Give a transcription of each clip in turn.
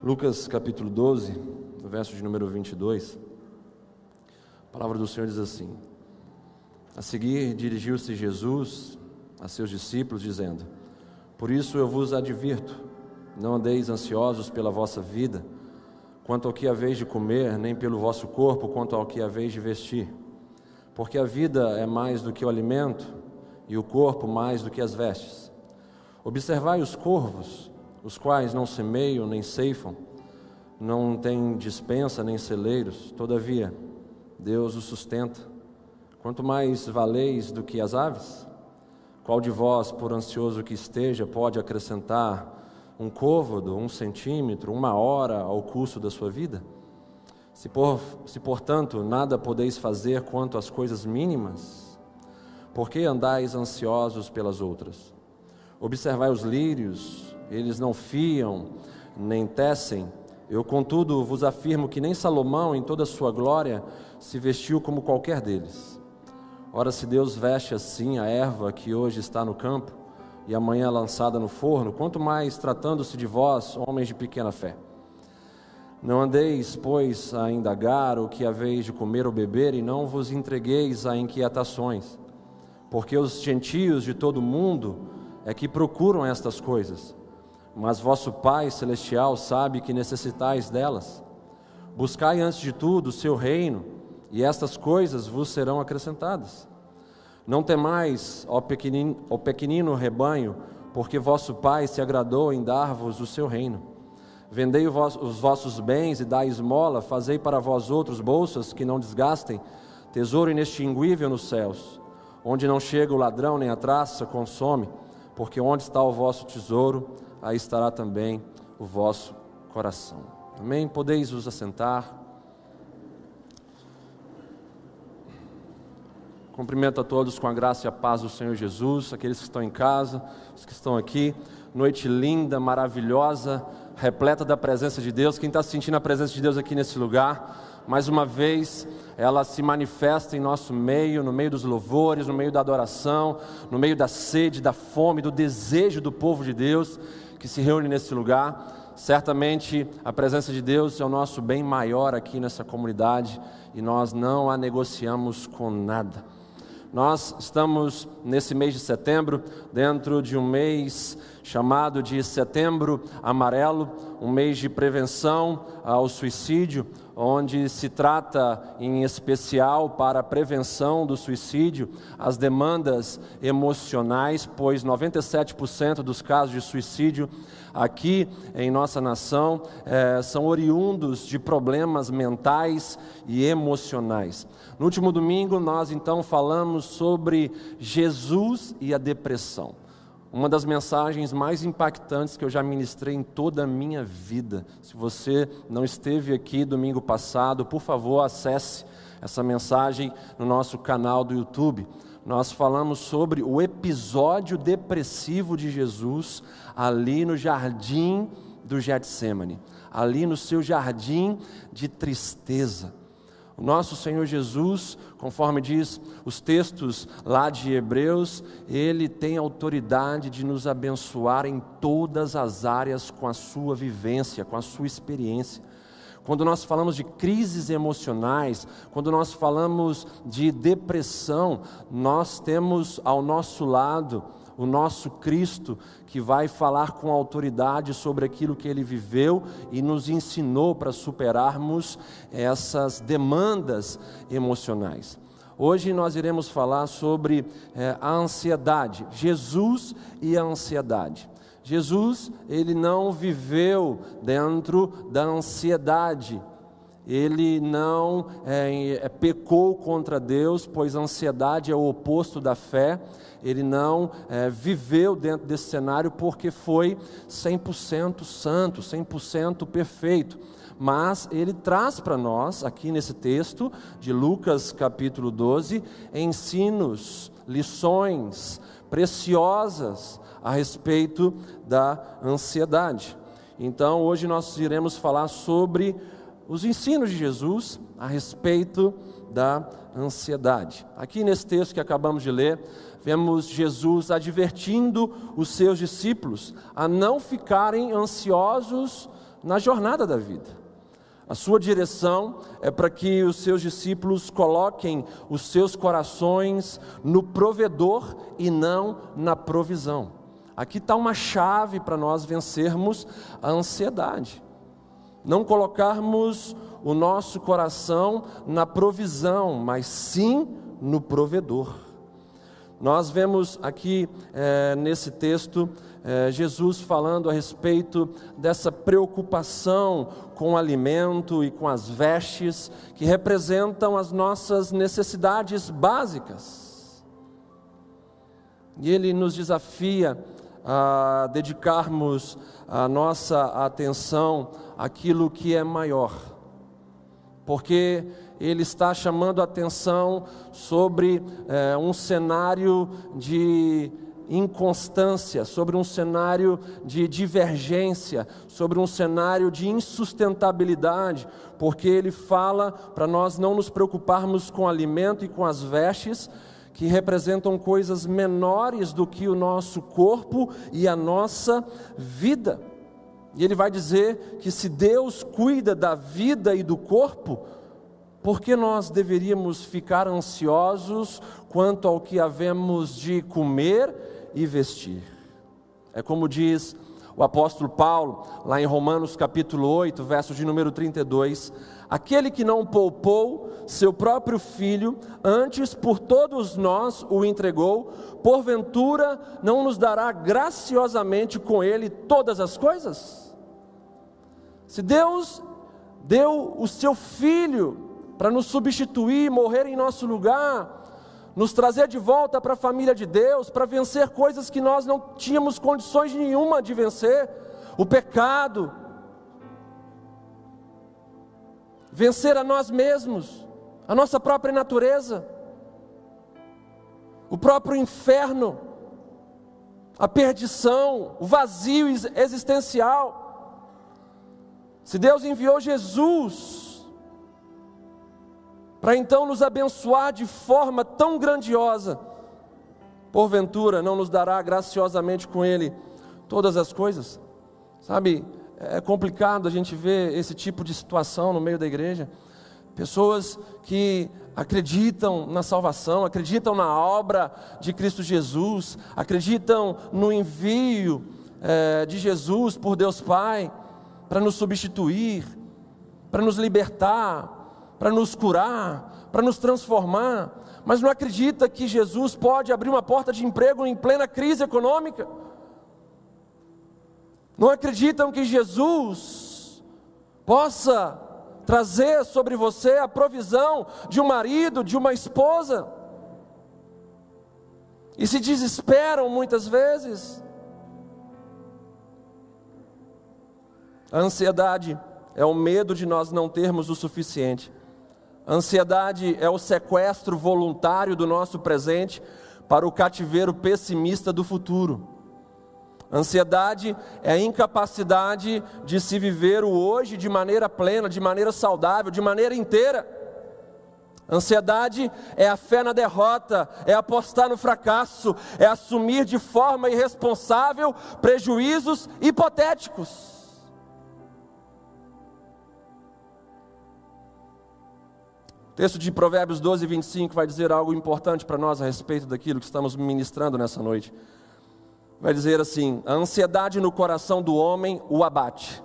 Lucas capítulo 12, verso de número 22, a palavra do Senhor diz assim: A seguir dirigiu-se Jesus a seus discípulos, dizendo: Por isso eu vos advirto, não andeis ansiosos pela vossa vida, quanto ao que haveis de comer, nem pelo vosso corpo, quanto ao que haveis de vestir. Porque a vida é mais do que o alimento, e o corpo mais do que as vestes. Observai os corvos os quais não semeiam nem ceifam, não têm dispensa nem celeiros, todavia Deus os sustenta. Quanto mais valeis do que as aves? Qual de vós, por ansioso que esteja, pode acrescentar um côvado, um centímetro, uma hora ao curso da sua vida? Se, por, se portanto nada podeis fazer quanto às coisas mínimas, por que andais ansiosos pelas outras? Observai os lírios, eles não fiam, nem tecem. Eu, contudo, vos afirmo que nem Salomão, em toda a sua glória, se vestiu como qualquer deles. Ora, se Deus veste assim a erva que hoje está no campo e amanhã lançada no forno, quanto mais tratando-se de vós, homens de pequena fé. Não andeis, pois, a indagar o que haveis de comer ou beber, e não vos entregueis a inquietações, porque os gentios de todo o mundo é que procuram estas coisas mas vosso Pai celestial sabe que necessitais delas. Buscai antes de tudo o seu reino, e estas coisas vos serão acrescentadas. Não temais, ó pequenino, ó pequenino rebanho, porque vosso Pai se agradou em dar-vos o seu reino. Vendei os vossos bens e dai esmola, fazei para vós outros bolsas que não desgastem, tesouro inextinguível nos céus, onde não chega o ladrão nem a traça consome, porque onde está o vosso tesouro, aí estará também o vosso coração. Amém? Podeis vos assentar. Cumprimento a todos com a graça e a paz do Senhor Jesus, aqueles que estão em casa, os que estão aqui. Noite linda, maravilhosa, repleta da presença de Deus. Quem está sentindo a presença de Deus aqui nesse lugar, mais uma vez, ela se manifesta em nosso meio, no meio dos louvores, no meio da adoração, no meio da sede, da fome, do desejo do povo de Deus que se reúne nesse lugar. Certamente a presença de Deus é o nosso bem maior aqui nessa comunidade e nós não a negociamos com nada. Nós estamos nesse mês de setembro, dentro de um mês chamado de Setembro Amarelo, um mês de prevenção ao suicídio, onde se trata em especial para a prevenção do suicídio as demandas emocionais, pois 97% dos casos de suicídio aqui em nossa nação eh, são oriundos de problemas mentais e emocionais. No último domingo, nós então falamos sobre Jesus e a depressão. Uma das mensagens mais impactantes que eu já ministrei em toda a minha vida. Se você não esteve aqui domingo passado, por favor, acesse essa mensagem no nosso canal do YouTube. Nós falamos sobre o episódio depressivo de Jesus ali no jardim do Getsemane, ali no seu jardim de tristeza. O nosso Senhor Jesus, conforme diz os textos lá de Hebreus, ele tem autoridade de nos abençoar em todas as áreas com a sua vivência, com a sua experiência. Quando nós falamos de crises emocionais, quando nós falamos de depressão, nós temos ao nosso lado o nosso Cristo, que vai falar com autoridade sobre aquilo que ele viveu e nos ensinou para superarmos essas demandas emocionais. Hoje nós iremos falar sobre é, a ansiedade, Jesus e a ansiedade. Jesus, ele não viveu dentro da ansiedade, ele não é, é, pecou contra Deus, pois a ansiedade é o oposto da fé, ele não é, viveu dentro desse cenário porque foi 100% santo, 100% perfeito. Mas ele traz para nós, aqui nesse texto de Lucas capítulo 12, ensinos, lições preciosas a respeito da ansiedade. Então, hoje nós iremos falar sobre os ensinos de Jesus a respeito da ansiedade. Aqui nesse texto que acabamos de ler, vemos Jesus advertindo os seus discípulos a não ficarem ansiosos na jornada da vida. A sua direção é para que os seus discípulos coloquem os seus corações no provedor e não na provisão. Aqui está uma chave para nós vencermos a ansiedade. Não colocarmos o nosso coração na provisão, mas sim no provedor. Nós vemos aqui é, nesse texto é, Jesus falando a respeito dessa preocupação com o alimento e com as vestes, que representam as nossas necessidades básicas. E ele nos desafia a dedicarmos a nossa atenção àquilo que é maior, porque ele está chamando a atenção sobre é, um cenário de inconstância, sobre um cenário de divergência, sobre um cenário de insustentabilidade, porque ele fala para nós não nos preocuparmos com alimento e com as vestes, que representam coisas menores do que o nosso corpo e a nossa vida. E ele vai dizer que se Deus cuida da vida e do corpo, por que nós deveríamos ficar ansiosos quanto ao que havemos de comer e vestir. É como diz o apóstolo Paulo, lá em Romanos capítulo 8, verso de número 32, aquele que não poupou seu próprio filho, antes por todos nós o entregou, porventura não nos dará graciosamente com ele todas as coisas? Se Deus deu o seu filho para nos substituir, morrer em nosso lugar, nos trazer de volta para a família de Deus, para vencer coisas que nós não tínhamos condições nenhuma de vencer, o pecado, vencer a nós mesmos, a nossa própria natureza, o próprio inferno, a perdição, o vazio existencial. Se Deus enviou Jesus, para então nos abençoar de forma tão grandiosa, porventura não nos dará graciosamente com Ele todas as coisas? Sabe, é complicado a gente ver esse tipo de situação no meio da igreja. Pessoas que acreditam na salvação, acreditam na obra de Cristo Jesus, acreditam no envio é, de Jesus por Deus Pai para nos substituir, para nos libertar, para nos curar, para nos transformar, mas não acredita que Jesus pode abrir uma porta de emprego em plena crise econômica. Não acreditam que Jesus possa trazer sobre você a provisão de um marido, de uma esposa. E se desesperam muitas vezes. A ansiedade é o medo de nós não termos o suficiente. Ansiedade é o sequestro voluntário do nosso presente para o cativeiro pessimista do futuro. Ansiedade é a incapacidade de se viver o hoje de maneira plena, de maneira saudável, de maneira inteira. Ansiedade é a fé na derrota, é apostar no fracasso, é assumir de forma irresponsável prejuízos hipotéticos. texto de Provérbios 12, 25 vai dizer algo importante para nós a respeito daquilo que estamos ministrando nessa noite. Vai dizer assim: a ansiedade no coração do homem o abate,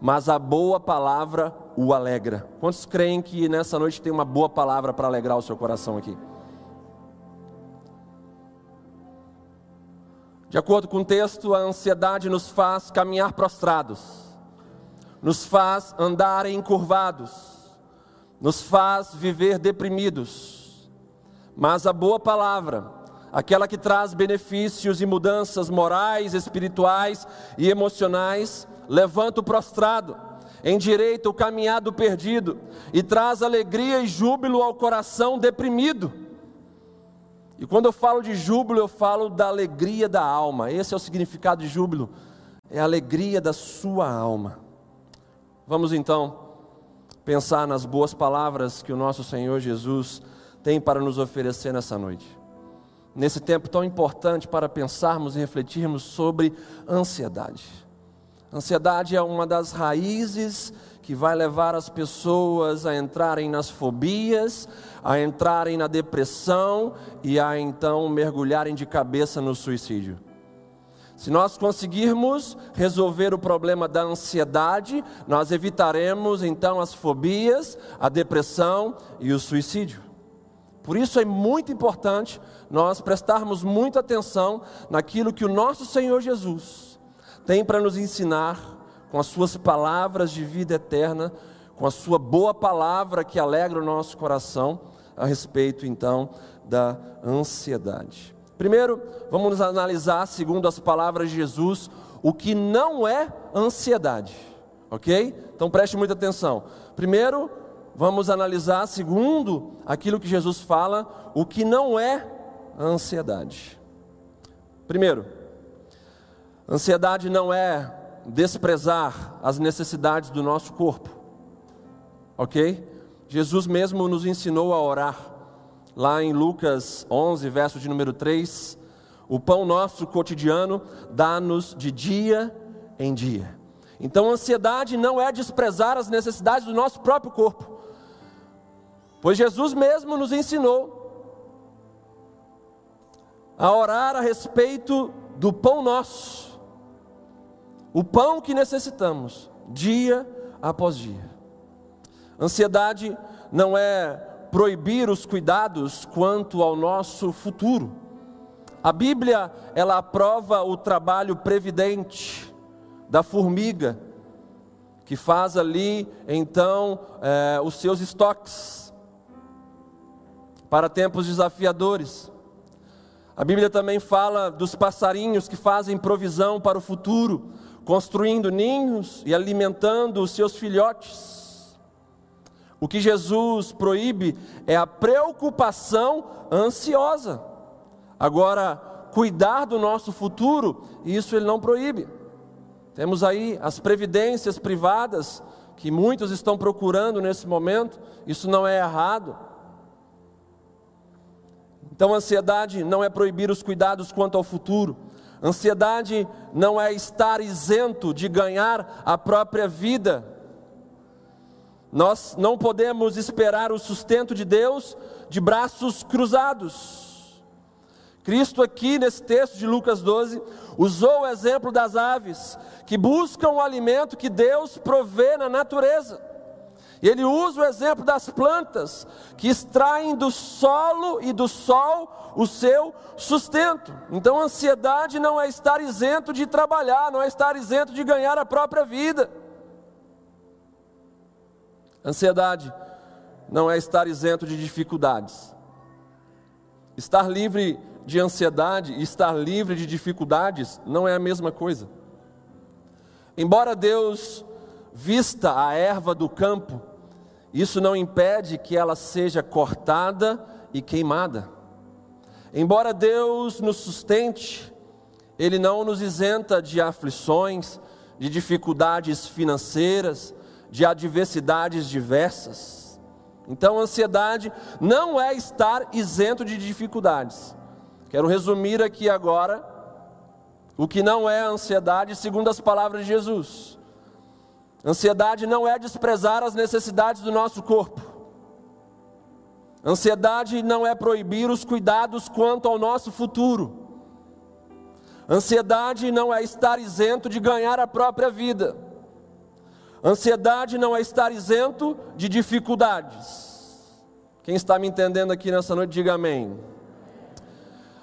mas a boa palavra o alegra. Quantos creem que nessa noite tem uma boa palavra para alegrar o seu coração aqui? De acordo com o texto, a ansiedade nos faz caminhar prostrados, nos faz andar encurvados, nos faz viver deprimidos. Mas a boa palavra, aquela que traz benefícios e mudanças morais, espirituais e emocionais, levanta o prostrado, endireita o caminhado perdido e traz alegria e júbilo ao coração deprimido. E quando eu falo de júbilo, eu falo da alegria da alma. Esse é o significado de júbilo, é a alegria da sua alma. Vamos então pensar nas boas palavras que o nosso Senhor Jesus tem para nos oferecer nessa noite. Nesse tempo tão importante para pensarmos e refletirmos sobre ansiedade. Ansiedade é uma das raízes que vai levar as pessoas a entrarem nas fobias, a entrarem na depressão e a então mergulharem de cabeça no suicídio. Se nós conseguirmos resolver o problema da ansiedade, nós evitaremos então as fobias, a depressão e o suicídio. Por isso é muito importante nós prestarmos muita atenção naquilo que o nosso Senhor Jesus tem para nos ensinar com as suas palavras de vida eterna, com a sua boa palavra que alegra o nosso coração a respeito então da ansiedade. Primeiro, vamos analisar, segundo as palavras de Jesus, o que não é ansiedade, ok? Então preste muita atenção. Primeiro, vamos analisar, segundo aquilo que Jesus fala, o que não é ansiedade. Primeiro, ansiedade não é desprezar as necessidades do nosso corpo, ok? Jesus mesmo nos ensinou a orar, lá em Lucas 11, verso de número 3, o pão nosso cotidiano dá-nos de dia em dia. Então, ansiedade não é desprezar as necessidades do nosso próprio corpo, Pois Jesus mesmo nos ensinou a orar a respeito do pão nosso, o pão que necessitamos, dia após dia. Ansiedade não é proibir os cuidados quanto ao nosso futuro. A Bíblia, ela aprova o trabalho previdente da formiga, que faz ali, então, é, os seus estoques para tempos desafiadores. A Bíblia também fala dos passarinhos que fazem provisão para o futuro, construindo ninhos e alimentando os seus filhotes. O que Jesus proíbe é a preocupação ansiosa. Agora, cuidar do nosso futuro, isso ele não proíbe. Temos aí as previdências privadas que muitos estão procurando nesse momento, isso não é errado. Então, ansiedade não é proibir os cuidados quanto ao futuro. Ansiedade não é estar isento de ganhar a própria vida. Nós não podemos esperar o sustento de Deus de braços cruzados. Cristo, aqui nesse texto de Lucas 12, usou o exemplo das aves que buscam o alimento que Deus provê na natureza. E ele usa o exemplo das plantas que extraem do solo e do sol o seu sustento. Então, ansiedade não é estar isento de trabalhar, não é estar isento de ganhar a própria vida. Ansiedade não é estar isento de dificuldades. Estar livre de ansiedade e estar livre de dificuldades não é a mesma coisa. Embora Deus vista a erva do campo isso não impede que ela seja cortada e queimada. Embora Deus nos sustente, Ele não nos isenta de aflições, de dificuldades financeiras, de adversidades diversas. Então, ansiedade não é estar isento de dificuldades. Quero resumir aqui agora o que não é ansiedade, segundo as palavras de Jesus. Ansiedade não é desprezar as necessidades do nosso corpo. Ansiedade não é proibir os cuidados quanto ao nosso futuro. Ansiedade não é estar isento de ganhar a própria vida. Ansiedade não é estar isento de dificuldades. Quem está me entendendo aqui nessa noite, diga amém.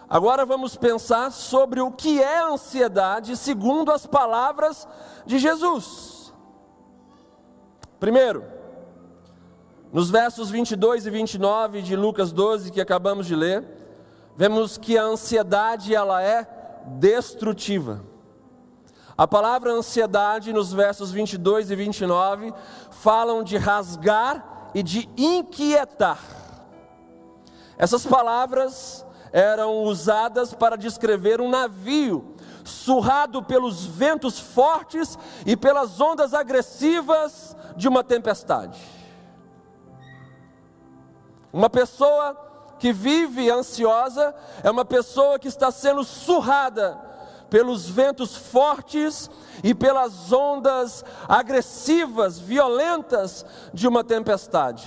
Agora vamos pensar sobre o que é ansiedade segundo as palavras de Jesus. Primeiro, nos versos 22 e 29 de Lucas 12 que acabamos de ler, vemos que a ansiedade ela é destrutiva. A palavra ansiedade nos versos 22 e 29 falam de rasgar e de inquietar. Essas palavras eram usadas para descrever um navio surrado pelos ventos fortes e pelas ondas agressivas de uma tempestade. Uma pessoa que vive ansiosa é uma pessoa que está sendo surrada pelos ventos fortes e pelas ondas agressivas, violentas de uma tempestade.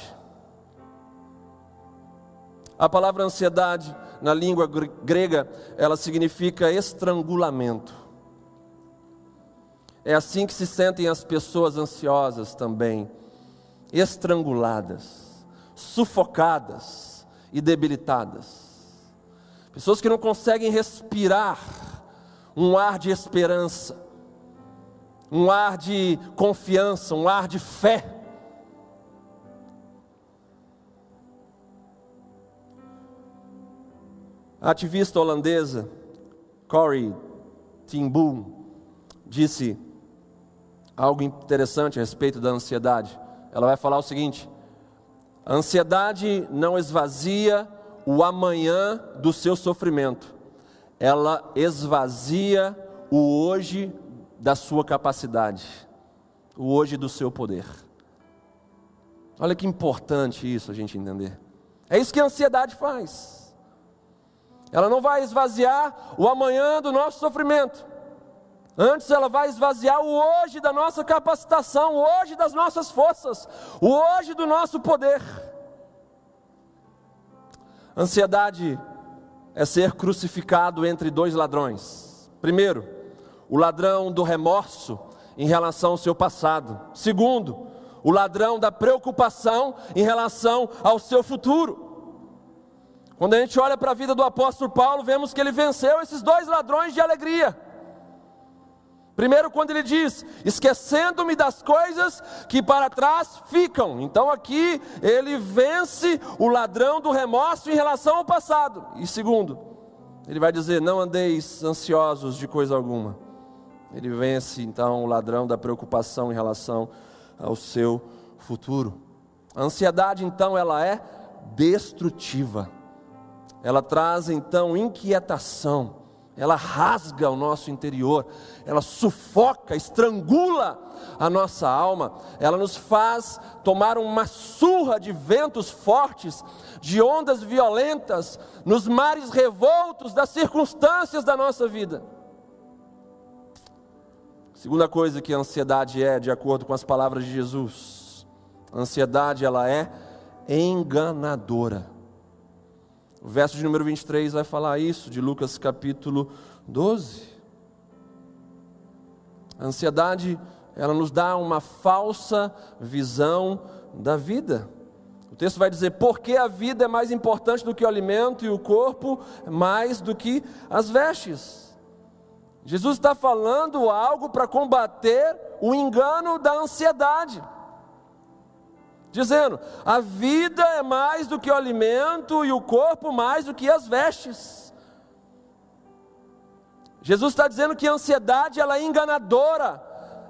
A palavra ansiedade, na língua grega, ela significa estrangulamento. É assim que se sentem as pessoas ansiosas também, estranguladas, sufocadas e debilitadas. Pessoas que não conseguem respirar um ar de esperança, um ar de confiança, um ar de fé. A ativista holandesa Corrie ten Boom disse algo interessante a respeito da ansiedade. Ela vai falar o seguinte: a ansiedade não esvazia o amanhã do seu sofrimento, ela esvazia o hoje da sua capacidade, o hoje do seu poder. Olha que importante isso a gente entender. É isso que a ansiedade faz. Ela não vai esvaziar o amanhã do nosso sofrimento. Antes ela vai esvaziar o hoje da nossa capacitação, o hoje das nossas forças, o hoje do nosso poder. Ansiedade é ser crucificado entre dois ladrões. Primeiro, o ladrão do remorso em relação ao seu passado. Segundo, o ladrão da preocupação em relação ao seu futuro. Quando a gente olha para a vida do apóstolo Paulo, vemos que ele venceu esses dois ladrões de alegria. Primeiro, quando ele diz, esquecendo-me das coisas que para trás ficam. Então, aqui ele vence o ladrão do remorso em relação ao passado. E segundo, ele vai dizer: Não andeis ansiosos de coisa alguma. Ele vence então o ladrão da preocupação em relação ao seu futuro. A ansiedade, então, ela é destrutiva. Ela traz então inquietação ela rasga o nosso interior, ela sufoca, estrangula a nossa alma, ela nos faz tomar uma surra de ventos fortes, de ondas violentas, nos mares revoltos das circunstâncias da nossa vida. Segunda coisa que a ansiedade é, de acordo com as palavras de Jesus, a ansiedade ela é enganadora. O verso de número 23 vai falar isso, de Lucas capítulo 12. A ansiedade, ela nos dá uma falsa visão da vida. O texto vai dizer: porque a vida é mais importante do que o alimento e o corpo mais do que as vestes. Jesus está falando algo para combater o engano da ansiedade dizendo: a vida é mais do que o alimento e o corpo mais do que as vestes. Jesus está dizendo que a ansiedade ela é enganadora,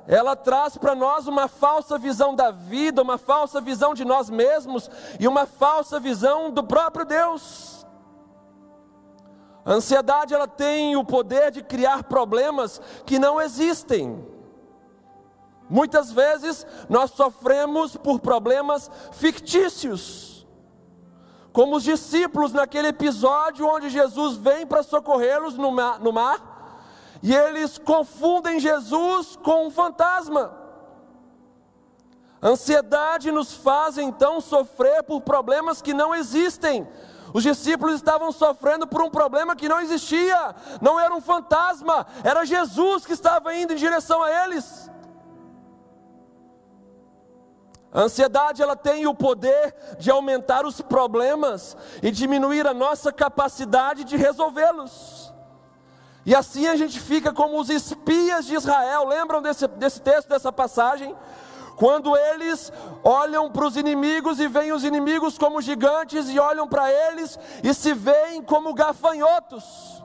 ela traz para nós uma falsa visão da vida, uma falsa visão de nós mesmos e uma falsa visão do próprio Deus. A ansiedade ela tem o poder de criar problemas que não existem. Muitas vezes nós sofremos por problemas fictícios, como os discípulos naquele episódio onde Jesus vem para socorrê-los no mar, no mar, e eles confundem Jesus com um fantasma. Ansiedade nos faz então sofrer por problemas que não existem. Os discípulos estavam sofrendo por um problema que não existia, não era um fantasma, era Jesus que estava indo em direção a eles. A ansiedade ela tem o poder de aumentar os problemas e diminuir a nossa capacidade de resolvê-los. E assim a gente fica como os espias de Israel. Lembram desse, desse texto, dessa passagem? Quando eles olham para os inimigos e veem os inimigos como gigantes e olham para eles e se veem como gafanhotos.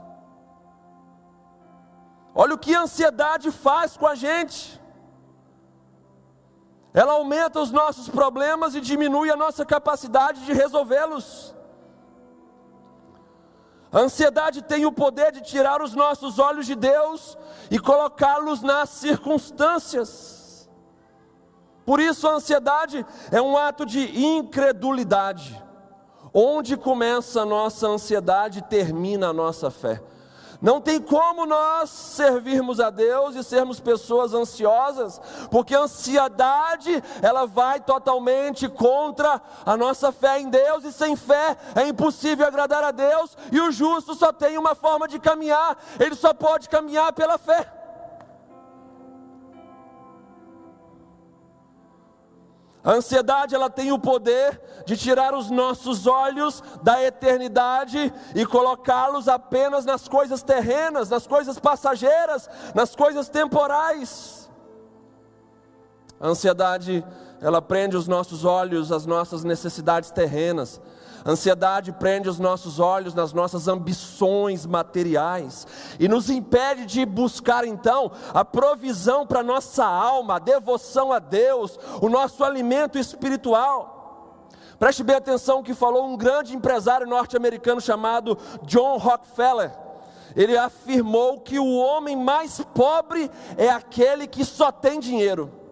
Olha o que a ansiedade faz com a gente. Ela aumenta os nossos problemas e diminui a nossa capacidade de resolvê-los. A ansiedade tem o poder de tirar os nossos olhos de Deus e colocá-los nas circunstâncias. Por isso, a ansiedade é um ato de incredulidade. Onde começa a nossa ansiedade, termina a nossa fé. Não tem como nós servirmos a Deus e sermos pessoas ansiosas, porque a ansiedade, ela vai totalmente contra a nossa fé em Deus, e sem fé é impossível agradar a Deus, e o justo só tem uma forma de caminhar, ele só pode caminhar pela fé. A ansiedade ela tem o poder de tirar os nossos olhos da eternidade e colocá-los apenas nas coisas terrenas, nas coisas passageiras, nas coisas temporais. A ansiedade ela prende os nossos olhos às nossas necessidades terrenas ansiedade prende os nossos olhos nas nossas ambições materiais e nos impede de buscar então a provisão para nossa alma, a devoção a Deus, o nosso alimento espiritual. Preste bem atenção que falou um grande empresário norte-americano chamado John Rockefeller. Ele afirmou que o homem mais pobre é aquele que só tem dinheiro.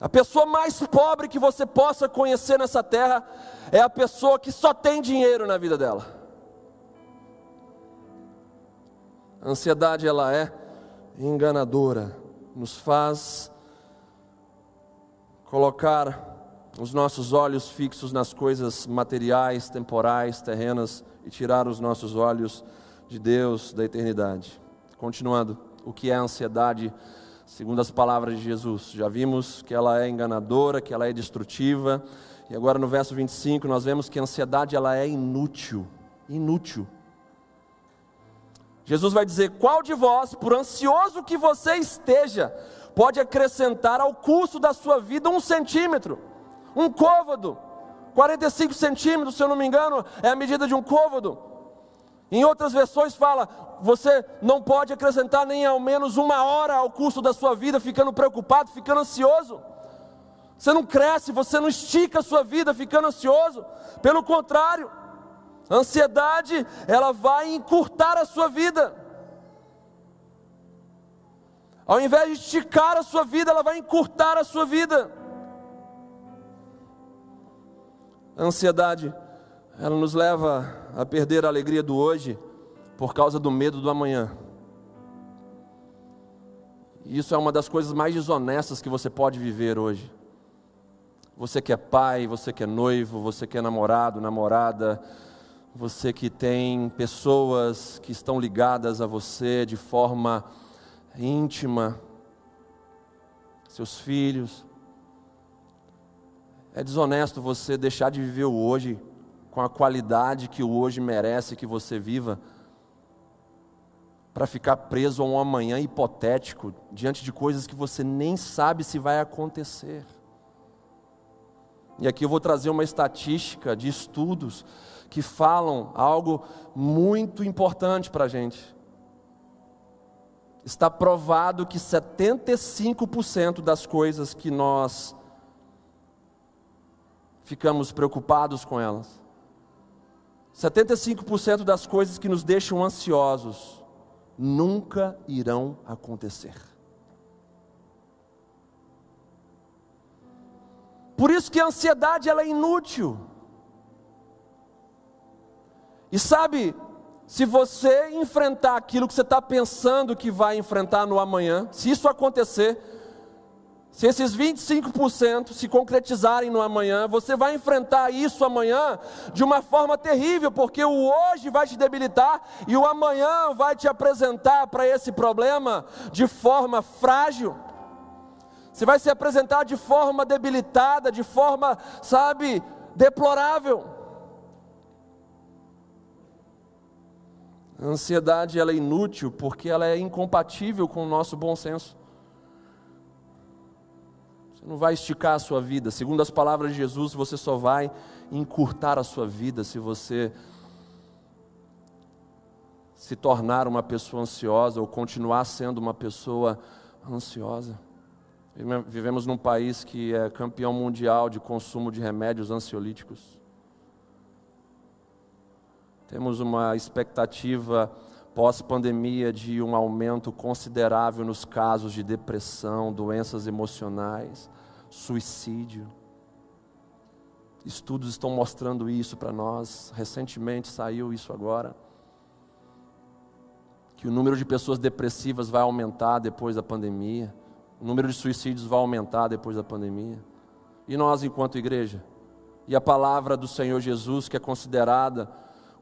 A pessoa mais pobre que você possa conhecer nessa terra é a pessoa que só tem dinheiro na vida dela. A ansiedade ela é enganadora, nos faz colocar os nossos olhos fixos nas coisas materiais, temporais, terrenas e tirar os nossos olhos de Deus, da eternidade. Continuando, o que é ansiedade? Segundo as palavras de Jesus. Já vimos que ela é enganadora, que ela é destrutiva. E agora no verso 25 nós vemos que a ansiedade ela é inútil, inútil. Jesus vai dizer: "Qual de vós, por ansioso que você esteja, pode acrescentar ao curso da sua vida um centímetro, um côvado, 45 centímetros, se eu não me engano, é a medida de um côvado. Em outras versões fala: você não pode acrescentar nem ao menos uma hora ao curso da sua vida ficando preocupado, ficando ansioso. Você não cresce, você não estica a sua vida ficando ansioso. Pelo contrário, a ansiedade, ela vai encurtar a sua vida. Ao invés de esticar a sua vida, ela vai encurtar a sua vida. A ansiedade, ela nos leva a perder a alegria do hoje por causa do medo do amanhã. Isso é uma das coisas mais desonestas que você pode viver hoje. Você que é pai, você que é noivo, você que é namorado, namorada, você que tem pessoas que estão ligadas a você de forma íntima, seus filhos. É desonesto você deixar de viver o hoje com a qualidade que o hoje merece que você viva para ficar preso a um amanhã hipotético, diante de coisas que você nem sabe se vai acontecer. E aqui eu vou trazer uma estatística de estudos que falam algo muito importante para a gente. Está provado que 75% das coisas que nós ficamos preocupados com elas, 75% das coisas que nos deixam ansiosos, nunca irão acontecer. Por isso que a ansiedade ela é inútil. E sabe, se você enfrentar aquilo que você está pensando que vai enfrentar no amanhã, se isso acontecer, se esses 25% se concretizarem no amanhã, você vai enfrentar isso amanhã de uma forma terrível, porque o hoje vai te debilitar e o amanhã vai te apresentar para esse problema de forma frágil. Você vai se apresentar de forma debilitada, de forma, sabe, deplorável. A ansiedade ela é inútil porque ela é incompatível com o nosso bom senso. Não vai esticar a sua vida. Segundo as palavras de Jesus, você só vai encurtar a sua vida se você se tornar uma pessoa ansiosa ou continuar sendo uma pessoa ansiosa. Vivemos num país que é campeão mundial de consumo de remédios ansiolíticos. Temos uma expectativa pós-pandemia de um aumento considerável nos casos de depressão, doenças emocionais, suicídio. Estudos estão mostrando isso para nós. Recentemente saiu isso agora. Que o número de pessoas depressivas vai aumentar depois da pandemia. O número de suicídios vai aumentar depois da pandemia. E nós, enquanto igreja? E a palavra do Senhor Jesus, que é considerada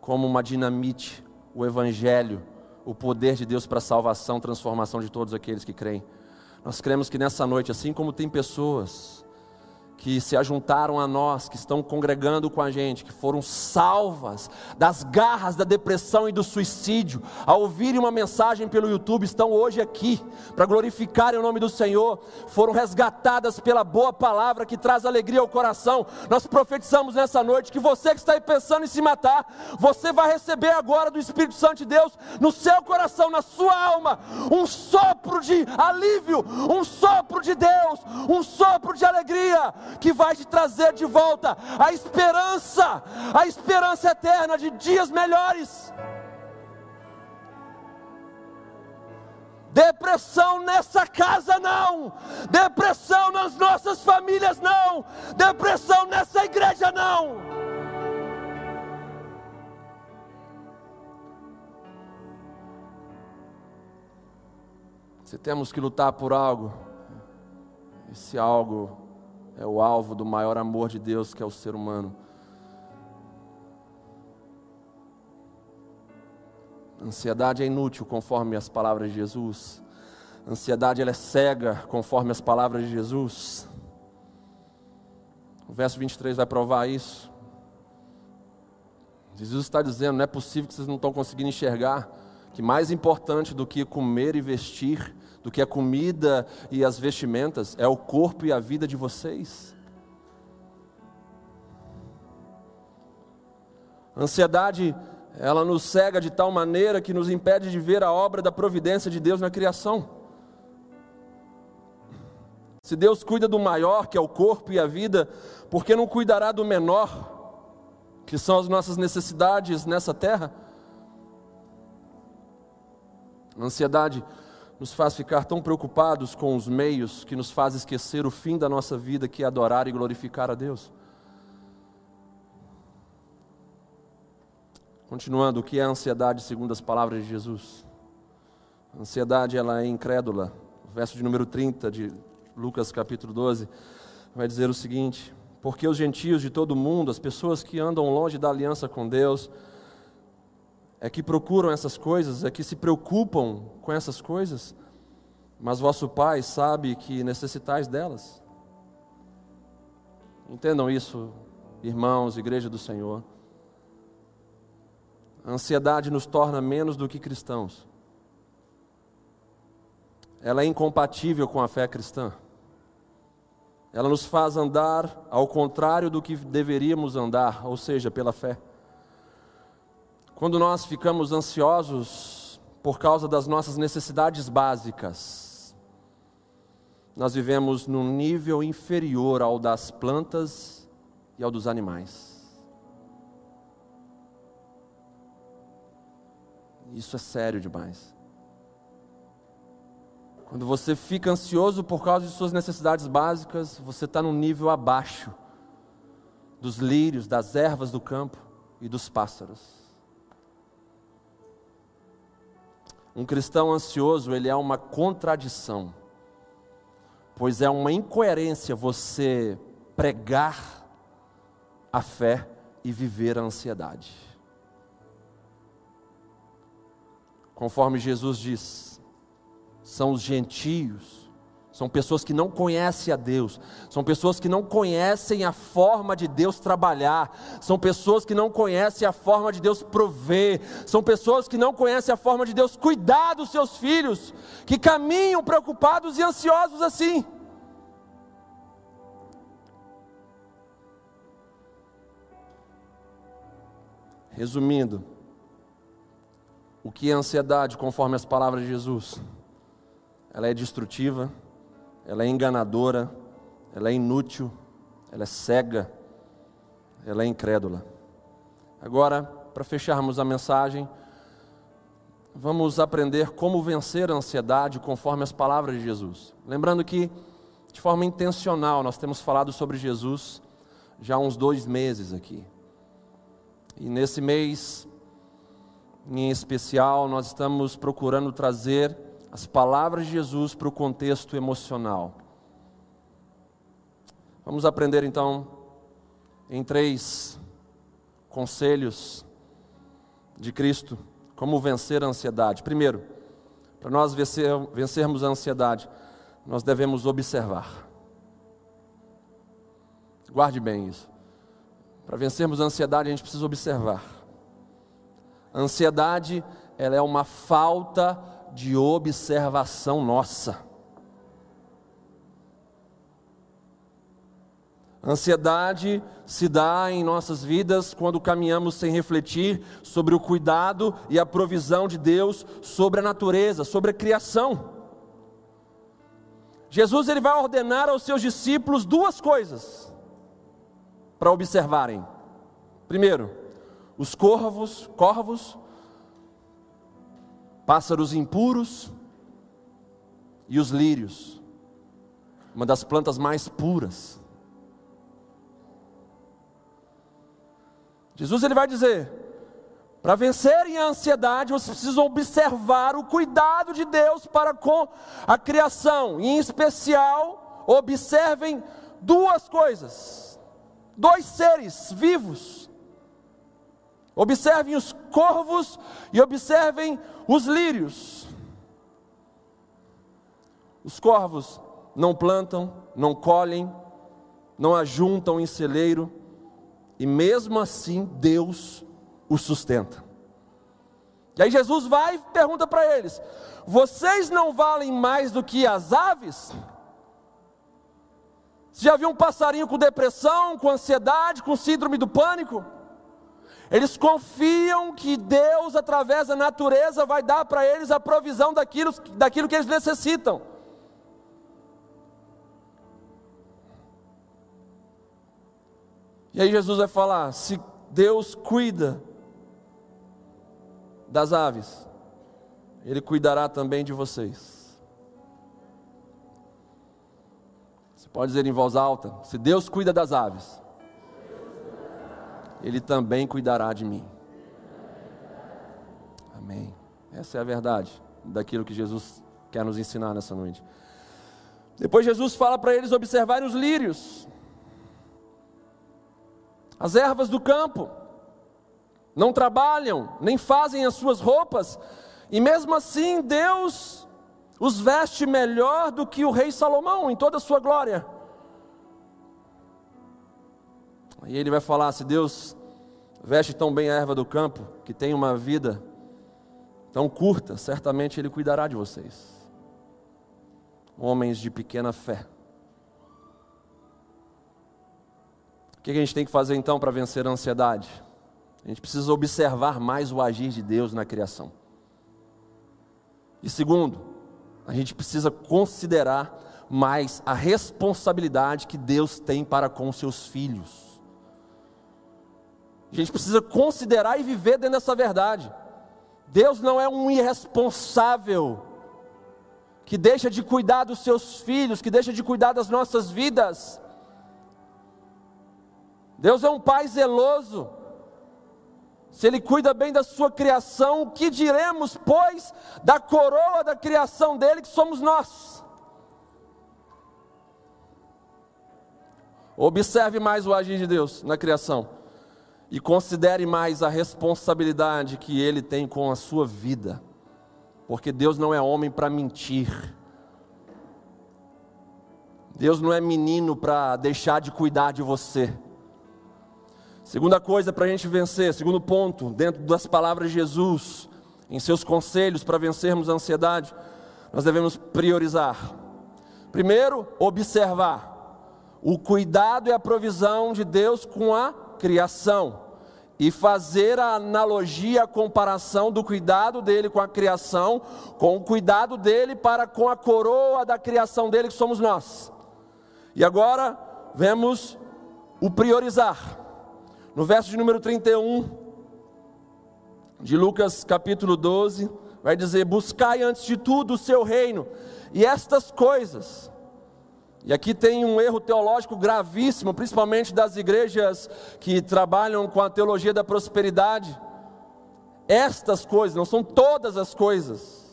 como uma dinamite, o Evangelho, o poder de Deus para a salvação, transformação de todos aqueles que creem. Nós cremos que nessa noite, assim como tem pessoas que se ajuntaram a nós, que estão congregando com a gente, que foram salvas das garras da depressão e do suicídio, ao ouvirem uma mensagem pelo YouTube, estão hoje aqui para glorificarem o nome do Senhor, foram resgatadas pela boa palavra que traz alegria ao coração. Nós profetizamos nessa noite que você que está aí pensando em se matar, você vai receber agora do Espírito Santo de Deus no seu coração, na sua alma, um sopro de alívio, um sopro de Deus, um sopro de alegria que vai te trazer de volta a esperança, a esperança eterna de dias melhores. Depressão nessa casa não, depressão nas nossas famílias não, depressão nessa igreja não. Se temos que lutar por algo, esse algo é o alvo do maior amor de Deus, que é o ser humano. ansiedade é inútil, conforme as palavras de Jesus. ansiedade ela é cega, conforme as palavras de Jesus. O verso 23 vai provar isso. Jesus está dizendo: não é possível que vocês não estão conseguindo enxergar que mais importante do que comer e vestir do que a comida e as vestimentas, é o corpo e a vida de vocês. A ansiedade, ela nos cega de tal maneira que nos impede de ver a obra da providência de Deus na criação. Se Deus cuida do maior, que é o corpo e a vida, por que não cuidará do menor, que são as nossas necessidades nessa terra? A ansiedade nos faz ficar tão preocupados com os meios que nos faz esquecer o fim da nossa vida, que é adorar e glorificar a Deus. Continuando, o que é a ansiedade segundo as palavras de Jesus? A ansiedade ela é incrédula. O verso de número 30 de Lucas capítulo 12 vai dizer o seguinte: Porque os gentios de todo o mundo, as pessoas que andam longe da aliança com Deus, é que procuram essas coisas, é que se preocupam com essas coisas, mas vosso Pai sabe que necessitais delas. Entendam isso, irmãos, igreja do Senhor. A ansiedade nos torna menos do que cristãos. Ela é incompatível com a fé cristã. Ela nos faz andar ao contrário do que deveríamos andar, ou seja, pela fé. Quando nós ficamos ansiosos por causa das nossas necessidades básicas, nós vivemos num nível inferior ao das plantas e ao dos animais. Isso é sério demais. Quando você fica ansioso por causa de suas necessidades básicas, você está num nível abaixo dos lírios, das ervas do campo e dos pássaros. Um cristão ansioso, ele é uma contradição, pois é uma incoerência você pregar a fé e viver a ansiedade. Conforme Jesus diz, são os gentios são pessoas que não conhecem a Deus, são pessoas que não conhecem a forma de Deus trabalhar, são pessoas que não conhecem a forma de Deus prover, são pessoas que não conhecem a forma de Deus cuidar dos seus filhos, que caminham preocupados e ansiosos assim. Resumindo, o que é ansiedade, conforme as palavras de Jesus? Ela é destrutiva ela é enganadora, ela é inútil, ela é cega, ela é incrédula. Agora, para fecharmos a mensagem, vamos aprender como vencer a ansiedade conforme as palavras de Jesus. Lembrando que, de forma intencional, nós temos falado sobre Jesus já há uns dois meses aqui. E nesse mês, em especial, nós estamos procurando trazer as palavras de Jesus para o contexto emocional. Vamos aprender então em três conselhos de Cristo como vencer a ansiedade. Primeiro, para nós vencer, vencermos a ansiedade, nós devemos observar. Guarde bem isso. Para vencermos a ansiedade, a gente precisa observar. A ansiedade, ela é uma falta de observação nossa. Ansiedade se dá em nossas vidas quando caminhamos sem refletir sobre o cuidado e a provisão de Deus sobre a natureza, sobre a criação. Jesus ele vai ordenar aos seus discípulos duas coisas para observarem. Primeiro, os corvos, corvos, pássaros impuros e os lírios, uma das plantas mais puras. Jesus ele vai dizer: para vencerem a ansiedade, vocês precisam observar o cuidado de Deus para com a criação, e em especial, observem duas coisas: dois seres vivos. Observem os corvos e observem os lírios. Os corvos não plantam, não colhem, não ajuntam em celeiro, e mesmo assim Deus os sustenta. E aí Jesus vai e pergunta para eles: Vocês não valem mais do que as aves? Você já viu um passarinho com depressão, com ansiedade, com síndrome do pânico? Eles confiam que Deus, através da natureza, vai dar para eles a provisão daquilo, daquilo que eles necessitam. E aí Jesus vai falar: se Deus cuida das aves, Ele cuidará também de vocês. Você pode dizer em voz alta: se Deus cuida das aves, Ele também cuidará de mim. Amém. Essa é a verdade daquilo que Jesus quer nos ensinar nessa noite. Depois Jesus fala para eles observarem os lírios as ervas do campo, não trabalham, nem fazem as suas roupas, e mesmo assim Deus os veste melhor do que o rei Salomão em toda a sua glória. E ele vai falar: se Deus veste tão bem a erva do campo, que tem uma vida tão curta, certamente Ele cuidará de vocês. Homens de pequena fé. que a gente tem que fazer então para vencer a ansiedade? A gente precisa observar mais o agir de Deus na criação. E segundo, a gente precisa considerar mais a responsabilidade que Deus tem para com seus filhos. A gente precisa considerar e viver dentro dessa verdade. Deus não é um irresponsável que deixa de cuidar dos seus filhos, que deixa de cuidar das nossas vidas. Deus é um pai zeloso. Se Ele cuida bem da sua criação, o que diremos, pois, da coroa da criação dele, que somos nós? Observe mais o agir de Deus na criação e considere mais a responsabilidade que Ele tem com a sua vida, porque Deus não é homem para mentir. Deus não é menino para deixar de cuidar de você. Segunda coisa para a gente vencer, segundo ponto, dentro das palavras de Jesus, em seus conselhos para vencermos a ansiedade, nós devemos priorizar. Primeiro, observar o cuidado e a provisão de Deus com a criação e fazer a analogia, a comparação do cuidado dele com a criação, com o cuidado dele para com a coroa da criação dele que somos nós. E agora vemos o priorizar. No verso de número 31 de Lucas capítulo 12, vai dizer: Buscai antes de tudo o seu reino, e estas coisas, E aqui tem um erro teológico gravíssimo, principalmente das igrejas que trabalham com a teologia da prosperidade. Estas coisas, não são todas as coisas.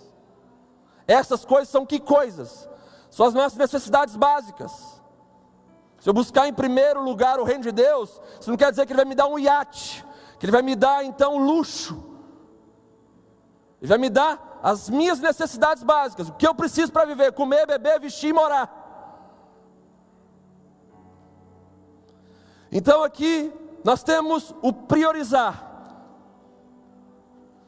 Essas coisas são que coisas? São as nossas necessidades básicas. Se eu buscar em primeiro lugar o reino de Deus, isso não quer dizer que Ele vai me dar um iate, que Ele vai me dar então luxo. Ele vai me dar as minhas necessidades básicas, o que eu preciso para viver: comer, beber, vestir e morar. Então aqui nós temos o priorizar.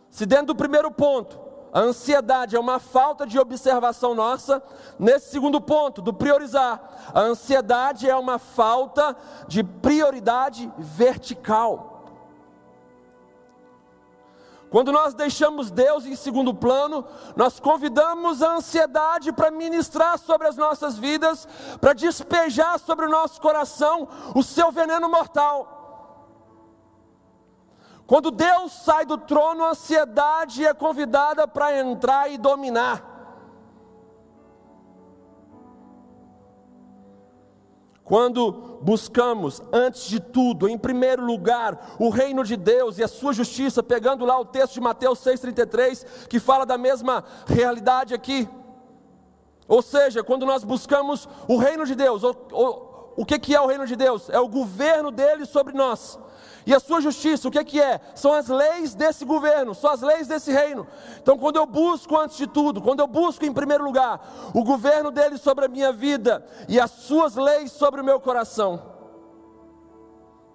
Se dentro do primeiro ponto, a ansiedade é uma falta de observação nossa, nesse segundo ponto, do priorizar, a ansiedade é uma falta de prioridade vertical. Quando nós deixamos Deus em segundo plano, nós convidamos a ansiedade para ministrar sobre as nossas vidas, para despejar sobre o nosso coração o seu veneno mortal. Quando Deus sai do trono, a ansiedade é convidada para entrar e dominar. Quando buscamos, antes de tudo, em primeiro lugar, o reino de Deus e a sua justiça, pegando lá o texto de Mateus 6,33, que fala da mesma realidade aqui. Ou seja, quando nós buscamos o reino de Deus, o, que, que é o reino de Deus? É o governo dele sobre nós. E a sua justiça, o que é que é? São as leis desse governo, são as leis desse reino. Então, quando eu busco antes de tudo, quando eu busco em primeiro lugar o governo dele sobre a minha vida e as suas leis sobre o meu coração,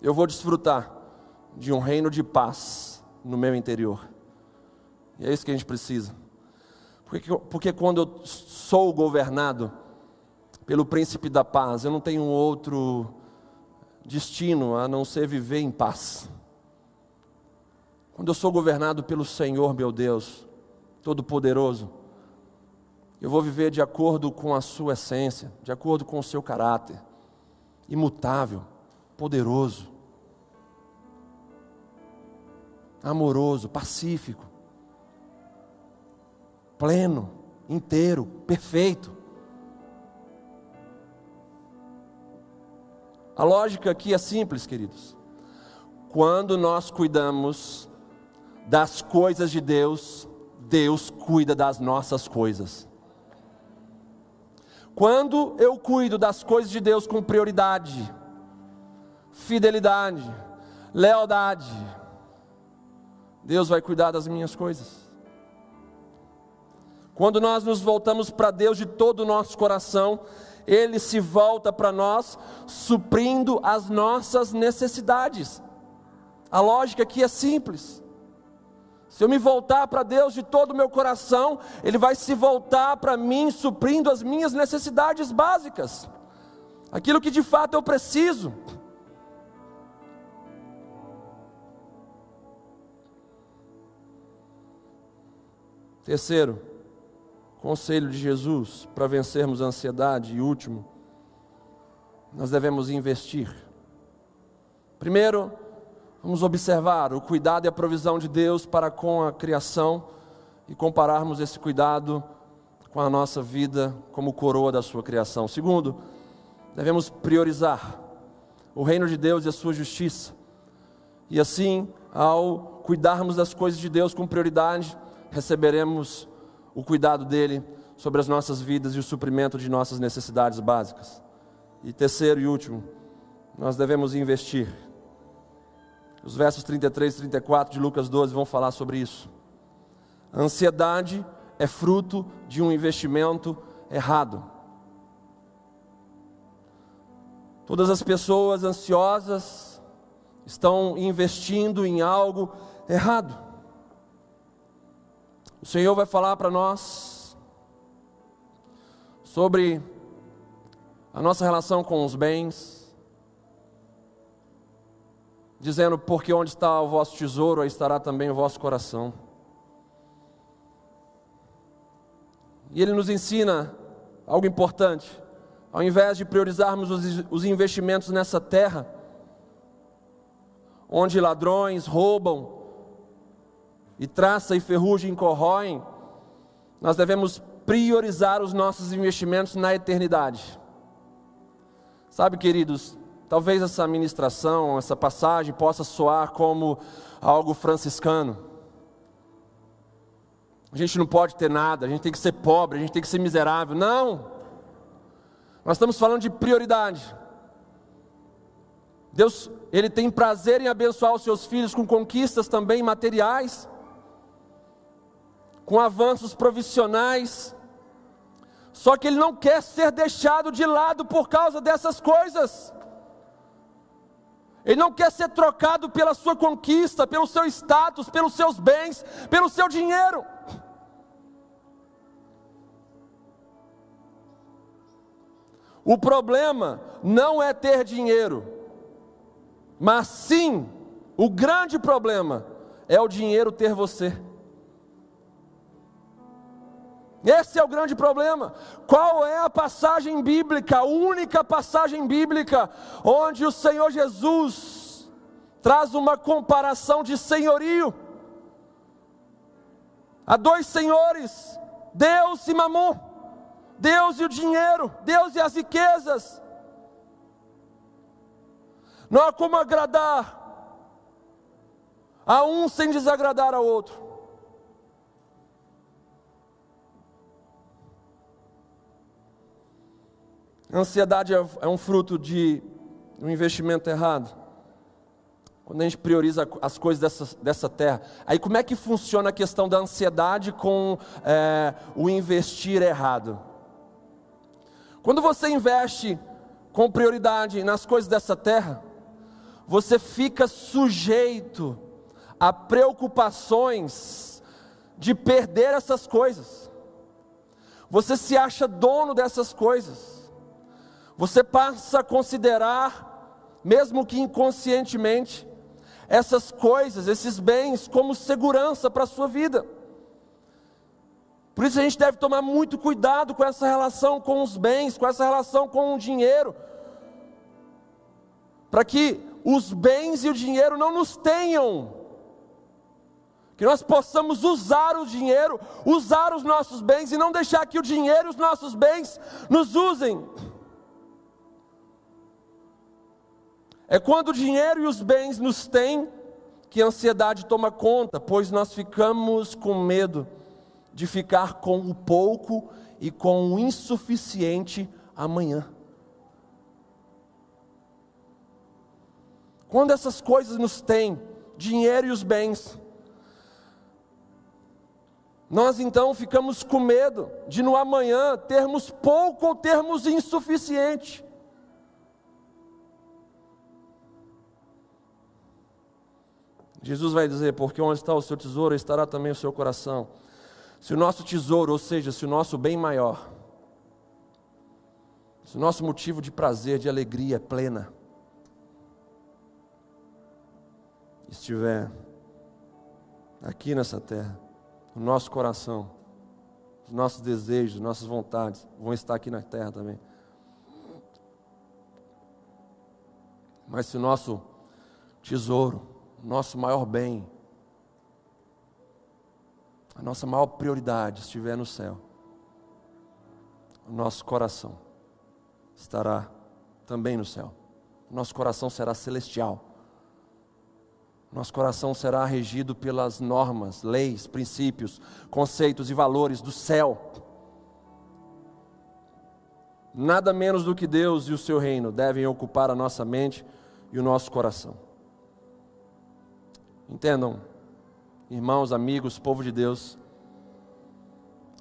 eu vou desfrutar de um reino de paz no meu interior. E é isso que a gente precisa. Porque, porque quando eu sou governado pelo príncipe da paz, eu não tenho outro destino a não ser viver em paz. Quando eu sou governado pelo Senhor, meu Deus, Todo-Poderoso, eu vou viver de acordo com a sua essência, de acordo com o seu caráter, imutável, poderoso, amoroso, pacífico, pleno, inteiro, perfeito. A lógica aqui é simples, queridos. Quando nós cuidamos das coisas de Deus, Deus cuida das nossas coisas. Quando eu cuido das coisas de Deus com prioridade, fidelidade, lealdade, Deus vai cuidar das minhas coisas. Quando nós nos voltamos para Deus de todo o nosso coração, ele se volta para nós, suprindo as nossas necessidades. A lógica aqui é simples. Se eu me voltar para Deus de todo o meu coração, Ele vai se voltar para mim, suprindo as minhas necessidades básicas, aquilo que de fato eu preciso. Terceiro, Conselho de Jesus para vencermos a ansiedade. E último, nós devemos investir. Primeiro, vamos observar o cuidado e a provisão de Deus para com a criação e compararmos esse cuidado com a nossa vida como coroa da sua criação. Segundo, devemos priorizar o reino de Deus e a sua justiça. E assim, ao cuidarmos das coisas de Deus com prioridade, receberemos o cuidado dele sobre as nossas vidas e o suprimento de nossas necessidades básicas. E terceiro e último, nós devemos investir. Os versos 33 e 34 de Lucas 12 vão falar sobre isso. A ansiedade é fruto de um investimento errado. Todas as pessoas ansiosas estão investindo em algo errado. O Senhor vai falar para nós sobre a nossa relação com os bens, dizendo: Porque onde está o vosso tesouro, aí estará também o vosso coração. E Ele nos ensina algo importante. Ao invés de priorizarmos os, os investimentos nessa terra, onde ladrões roubam, e traça e ferrugem corroem, nós devemos priorizar os nossos investimentos na eternidade. Sabe, queridos, talvez essa ministração, essa passagem possa soar como algo franciscano. A gente não pode ter nada, a gente tem que ser pobre, a gente tem que ser miserável. Não! Nós estamos falando de prioridade. Deus, Ele tem prazer em abençoar os seus filhos com conquistas também materiais, com avanços profissionais, só que ele não quer ser deixado de lado por causa dessas coisas. Ele não quer ser trocado pela sua conquista, pelo seu status, pelos seus bens, pelo seu dinheiro. O problema não é ter dinheiro, mas sim, o grande problema é o dinheiro ter você. Esse é o grande problema. Qual é a passagem bíblica, a única passagem bíblica, onde o Senhor Jesus traz uma comparação de senhorio? Há dois senhores, Deus e Mamon, Deus e o dinheiro, Deus e as riquezas. Não há como agradar a um sem desagradar ao outro. Ansiedade é, é um fruto de um investimento errado. Quando a gente prioriza as coisas dessa, dessa terra. Aí como é que funciona a questão da ansiedade com é, o investir errado? Quando você investe com prioridade nas coisas dessa terra, você fica sujeito a preocupações de perder essas coisas. Você se acha dono dessas coisas. Você passa a considerar, mesmo que inconscientemente, essas coisas, esses bens, como segurança para a sua vida. Por isso a gente deve tomar muito cuidado com essa relação com os bens, com essa relação com o dinheiro, para que os bens e o dinheiro não nos tenham, que nós possamos usar o dinheiro, usar os nossos bens e não deixar que o dinheiro e os nossos bens nos usem. É quando o dinheiro e os bens nos têm que a ansiedade toma conta, pois nós ficamos com medo de ficar com o pouco e com o insuficiente amanhã. Quando essas coisas nos têm, dinheiro e os bens, nós então ficamos com medo de no amanhã termos pouco ou termos insuficiente. Jesus vai dizer: Porque onde está o seu tesouro, estará também o seu coração. Se o nosso tesouro, ou seja, se o nosso bem maior, se o nosso motivo de prazer, de alegria plena, estiver aqui nessa terra, o nosso coração, os nossos desejos, nossas vontades vão estar aqui na terra também. Mas se o nosso tesouro, nosso maior bem, a nossa maior prioridade estiver no céu, o nosso coração estará também no céu. O nosso coração será celestial. Nosso coração será regido pelas normas, leis, princípios, conceitos e valores do céu. Nada menos do que Deus e o seu reino devem ocupar a nossa mente e o nosso coração. Entendam, irmãos, amigos, povo de Deus,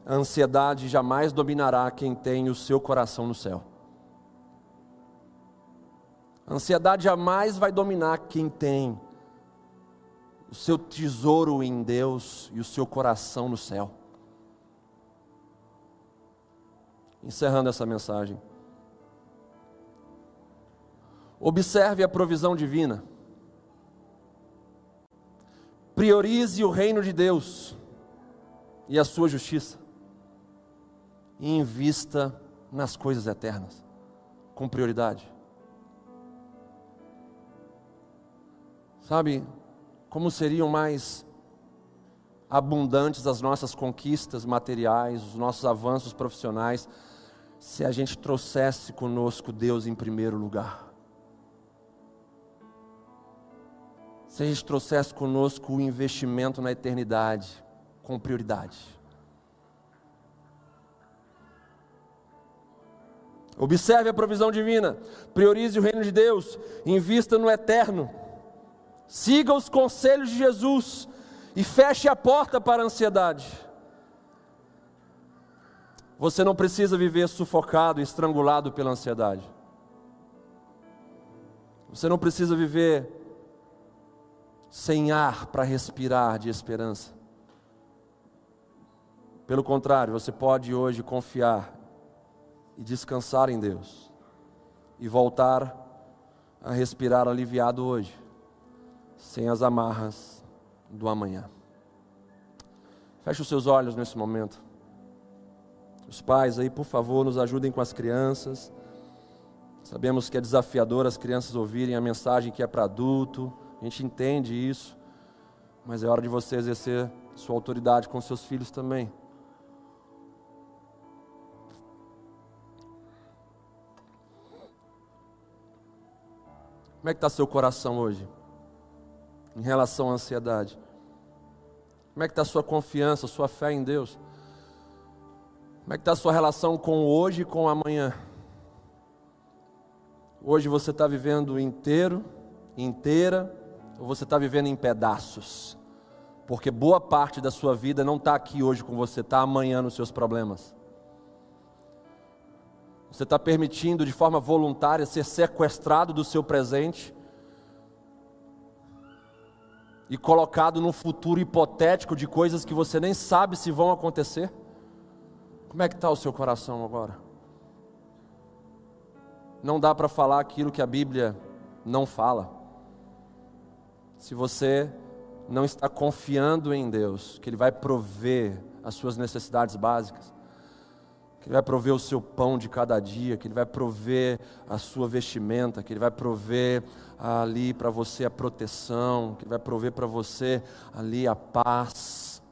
a ansiedade jamais dominará quem tem o seu coração no céu. A ansiedade jamais vai dominar quem tem o seu tesouro em Deus e o seu coração no céu. Encerrando essa mensagem. Observe a provisão divina. Priorize o reino de Deus e a sua justiça. E invista nas coisas eternas, com prioridade. Sabe, como seriam mais abundantes as nossas conquistas materiais, os nossos avanços profissionais, se a gente trouxesse conosco Deus em primeiro lugar. Se a gente trouxesse conosco o investimento na eternidade com prioridade. Observe a provisão divina, priorize o reino de Deus, invista no eterno, siga os conselhos de Jesus e feche a porta para a ansiedade. Você não precisa viver sufocado, estrangulado pela ansiedade. Você não precisa viver sem ar para respirar de esperança. Pelo contrário, você pode hoje confiar e descansar em Deus e voltar a respirar aliviado hoje, sem as amarras do amanhã. Feche os seus olhos nesse momento. Os pais aí, por favor, nos ajudem com as crianças. Sabemos que é desafiador as crianças ouvirem a mensagem que é para adulto, a gente entende isso, mas é hora de você exercer sua autoridade com seus filhos também. Como é que está seu coração hoje? Em relação à ansiedade. Como é que está sua confiança, sua fé em Deus? Como é que está sua relação com hoje e com amanhã? Hoje você está vivendo inteiro, inteira, ou você está vivendo em pedaços? Porque boa parte da sua vida não está aqui hoje com você, está amanhã nos seus problemas. Você está permitindo de forma voluntária ser sequestrado do seu presente e colocado num futuro hipotético de coisas que você nem sabe se vão acontecer? Como é que está o seu coração agora? Não dá para falar aquilo que a Bíblia não fala. Se você não está confiando em Deus, que Ele vai prover as suas necessidades básicas, que Ele vai prover o seu pão de cada dia, que Ele vai prover a sua vestimenta, que Ele vai prover ali para você a proteção, que Ele vai prover para você ali a paz.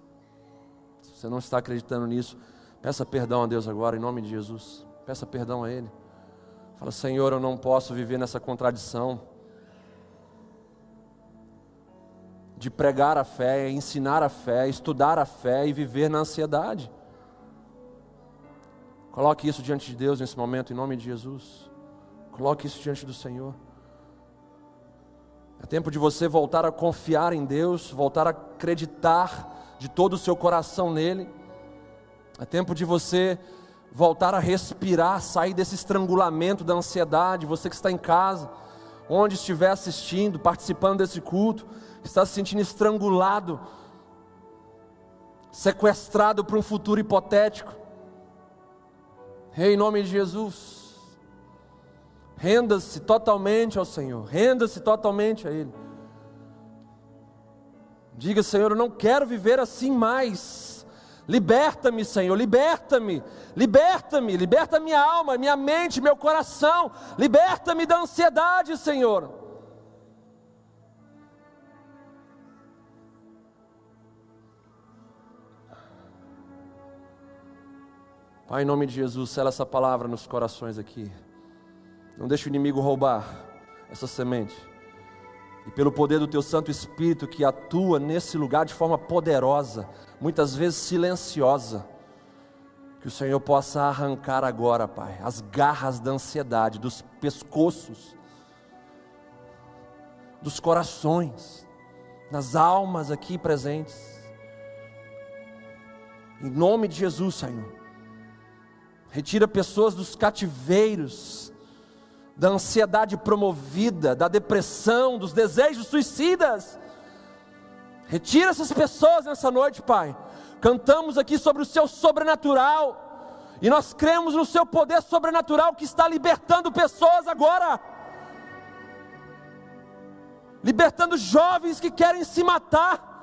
Se você não está acreditando nisso, Peça perdão a Deus agora, em nome de Jesus. Peça perdão a Ele. Fala, Senhor, eu não posso viver nessa contradição de pregar a fé, ensinar a fé, estudar a fé e viver na ansiedade. Coloque isso diante de Deus nesse momento, em nome de Jesus. Coloque isso diante do Senhor. É tempo de você voltar a confiar em Deus, voltar a acreditar de todo o seu coração nele é tempo de você voltar a respirar, sair desse estrangulamento da ansiedade. Você que está em casa, onde estiver assistindo, participando desse culto, está se sentindo estrangulado, sequestrado para um futuro hipotético. Em nome de Jesus, renda-se totalmente ao Senhor, renda-se totalmente a Ele. Diga, Senhor, eu não quero viver assim mais. Liberta-me, Senhor, liberta-me, liberta-me, liberta minha alma, minha mente, meu coração, liberta-me da ansiedade, Senhor. Pai, em nome de Jesus, sela essa palavra nos corações aqui. Não deixe o inimigo roubar essa semente. E pelo poder do Teu Santo Espírito que atua nesse lugar de forma poderosa, muitas vezes silenciosa. Que o Senhor possa arrancar agora, Pai, as garras da ansiedade, dos pescoços, dos corações, das almas aqui presentes. Em nome de Jesus, Senhor. Retira pessoas dos cativeiros, da ansiedade promovida, da depressão, dos desejos suicidas Retira essas pessoas nessa noite, Pai. Cantamos aqui sobre o seu sobrenatural. E nós cremos no seu poder sobrenatural que está libertando pessoas agora. Libertando jovens que querem se matar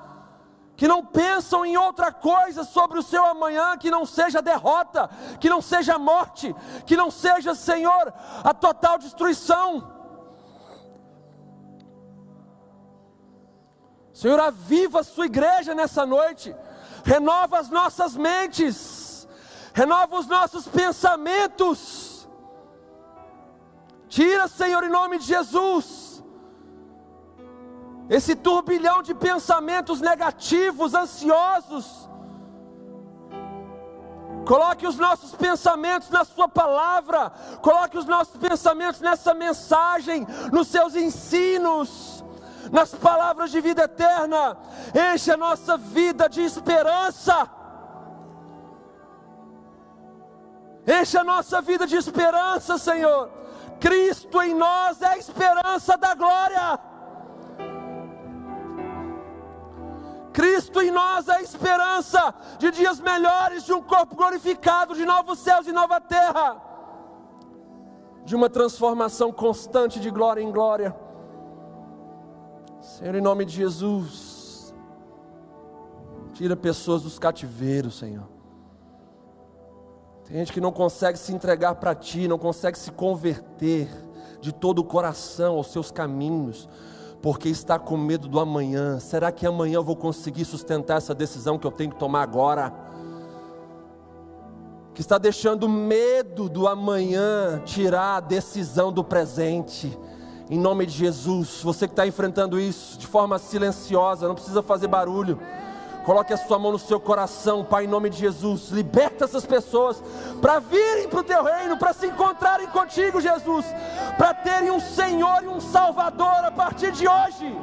que não pensam em outra coisa sobre o seu amanhã, que não seja derrota, que não seja morte, que não seja, Senhor, a total destruição. Senhor, aviva a sua igreja nessa noite, renova as nossas mentes, renova os nossos pensamentos. Tira, Senhor, em nome de Jesus, esse turbilhão de pensamentos negativos, ansiosos. Coloque os nossos pensamentos na Sua palavra, coloque os nossos pensamentos nessa mensagem, nos seus ensinos, nas palavras de vida eterna. Enche a nossa vida de esperança. Enche a nossa vida de esperança, Senhor. Cristo em nós é a esperança da glória. Cristo em nós é a esperança de dias melhores, de um corpo glorificado, de novos céus e nova terra, de uma transformação constante de glória em glória. Senhor, em nome de Jesus, tira pessoas dos cativeiros, Senhor. Tem gente que não consegue se entregar para Ti, não consegue se converter de todo o coração aos seus caminhos, porque está com medo do amanhã. Será que amanhã eu vou conseguir sustentar essa decisão que eu tenho que tomar agora? Que está deixando medo do amanhã tirar a decisão do presente. Em nome de Jesus, você que está enfrentando isso de forma silenciosa, não precisa fazer barulho. Coloque a sua mão no seu coração, Pai, em nome de Jesus. Liberta essas pessoas para virem para o teu reino, para se encontrarem contigo, Jesus, para terem um Senhor e um Salvador a partir de hoje.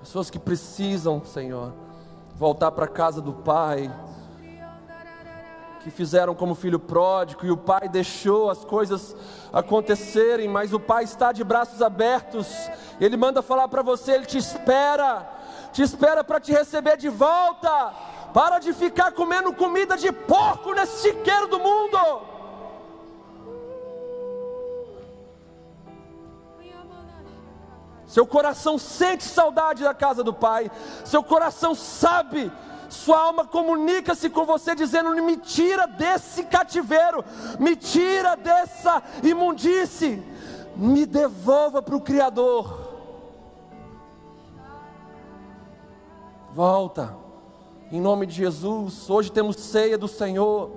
Pessoas que precisam, Senhor, voltar para a casa do Pai que fizeram como filho pródigo e o pai deixou as coisas acontecerem, mas o pai está de braços abertos. Ele manda falar para você, ele te espera, te espera para te receber de volta. Para de ficar comendo comida de porco nesse chiqueiro do mundo. Seu coração sente saudade da casa do Pai, seu coração sabe sua alma comunica-se com você, dizendo: me tira desse cativeiro, me tira dessa imundície, me devolva para o Criador. Volta, em nome de Jesus. Hoje temos ceia do Senhor,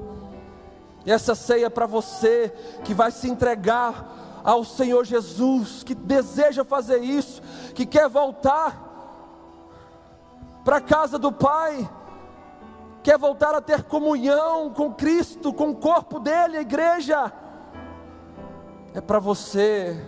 e essa ceia é para você que vai se entregar ao Senhor Jesus, que deseja fazer isso, que quer voltar para a casa do Pai quer voltar a ter comunhão com Cristo, com o corpo dele, a igreja, é para você,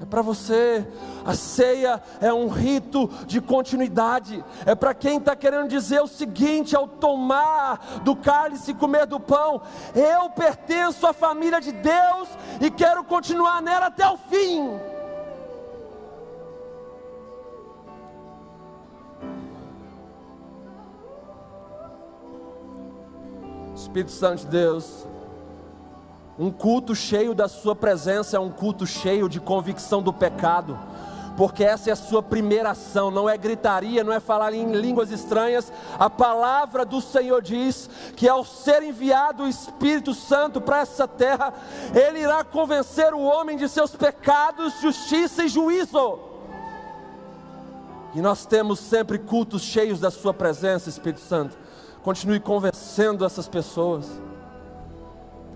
é para você. A ceia é um rito de continuidade. É para quem está querendo dizer o seguinte: ao tomar do cálice e comer do pão, eu pertenço à família de Deus e quero continuar nela até o fim. Espírito Santo de Deus, um culto cheio da Sua presença é um culto cheio de convicção do pecado, porque essa é a Sua primeira ação, não é gritaria, não é falar em línguas estranhas. A palavra do Senhor diz que ao ser enviado o Espírito Santo para essa terra, Ele irá convencer o homem de seus pecados, justiça e juízo. E nós temos sempre cultos cheios da Sua presença, Espírito Santo Continue convencendo essas pessoas.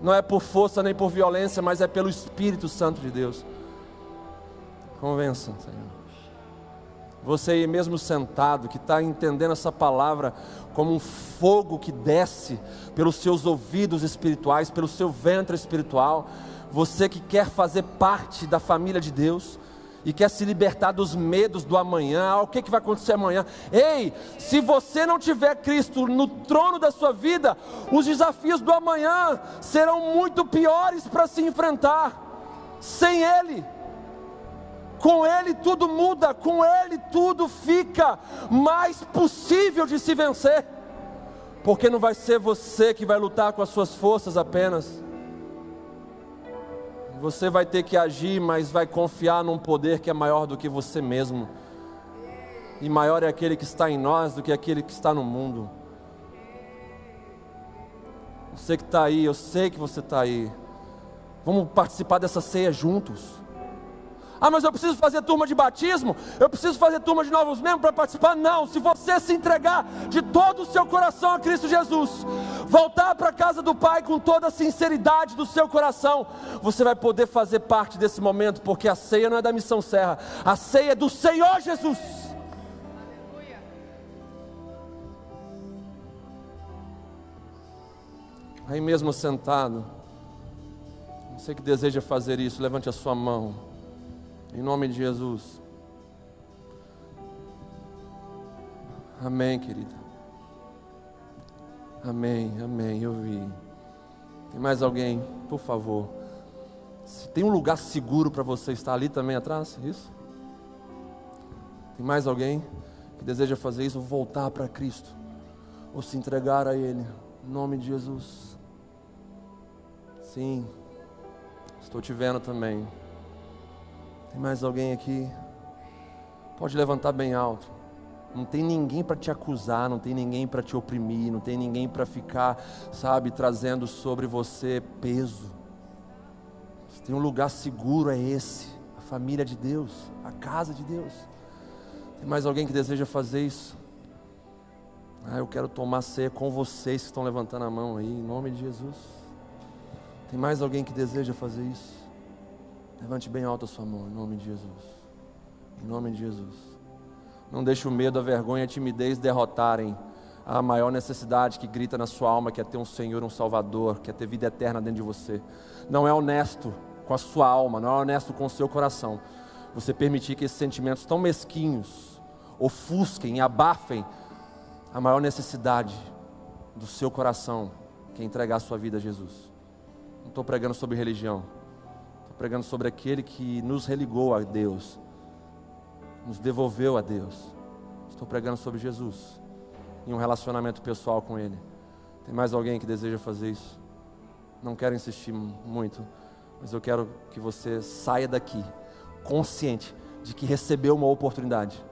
Não é por força nem por violência, mas é pelo Espírito Santo de Deus. Convença, Senhor. Você aí mesmo sentado, que está entendendo essa palavra como um fogo que desce pelos seus ouvidos espirituais, pelo seu ventre espiritual. Você que quer fazer parte da família de Deus, e quer se libertar dos medos do amanhã, ah, o que, que vai acontecer amanhã. Ei, se você não tiver Cristo no trono da sua vida, os desafios do amanhã serão muito piores para se enfrentar. Sem Ele, com Ele tudo muda, com Ele tudo fica mais possível de se vencer, porque não vai ser você que vai lutar com as suas forças apenas você vai ter que agir, mas vai confiar num poder que é maior do que você mesmo. E maior é aquele que está em nós do que aquele que está no mundo. Você que está aí, eu sei que você está aí. Vamos participar dessa ceia juntos. Ah, mas eu preciso fazer turma de batismo? Eu preciso fazer turma de novos membros para participar? Não, se você se entregar de todo o seu coração a Cristo Jesus, voltar para a casa do Pai com toda a sinceridade do seu coração, você vai poder fazer parte desse momento, porque a ceia não é da missão Serra, a ceia é do Senhor Jesus. Aí mesmo sentado, você que deseja fazer isso, levante a sua mão. Em nome de Jesus. Amém, querida. Amém, amém. Eu vi. Tem mais alguém, por favor? Se tem um lugar seguro para você estar ali também atrás, isso? Tem mais alguém que deseja fazer isso, voltar para Cristo, ou se entregar a Ele, em nome de Jesus? Sim, estou te vendo também. Tem mais alguém aqui? Pode levantar bem alto. Não tem ninguém para te acusar, não tem ninguém para te oprimir, não tem ninguém para ficar, sabe, trazendo sobre você peso. Se tem um lugar seguro é esse, a família de Deus, a casa de Deus. Tem mais alguém que deseja fazer isso? Ah, eu quero tomar ceia com vocês que estão levantando a mão aí, em nome de Jesus. Tem mais alguém que deseja fazer isso? Levante bem alto a sua mão, em nome de Jesus. Em nome de Jesus. Não deixe o medo, a vergonha e a timidez derrotarem a maior necessidade que grita na sua alma, que é ter um Senhor, um Salvador, que é ter vida eterna dentro de você. Não é honesto com a sua alma, não é honesto com o seu coração. Você permitir que esses sentimentos tão mesquinhos ofusquem, abafem a maior necessidade do seu coração, que é entregar a sua vida a Jesus. Não estou pregando sobre religião pregando sobre aquele que nos religou a Deus, nos devolveu a Deus. Estou pregando sobre Jesus e um relacionamento pessoal com Ele. Tem mais alguém que deseja fazer isso? Não quero insistir muito, mas eu quero que você saia daqui consciente de que recebeu uma oportunidade.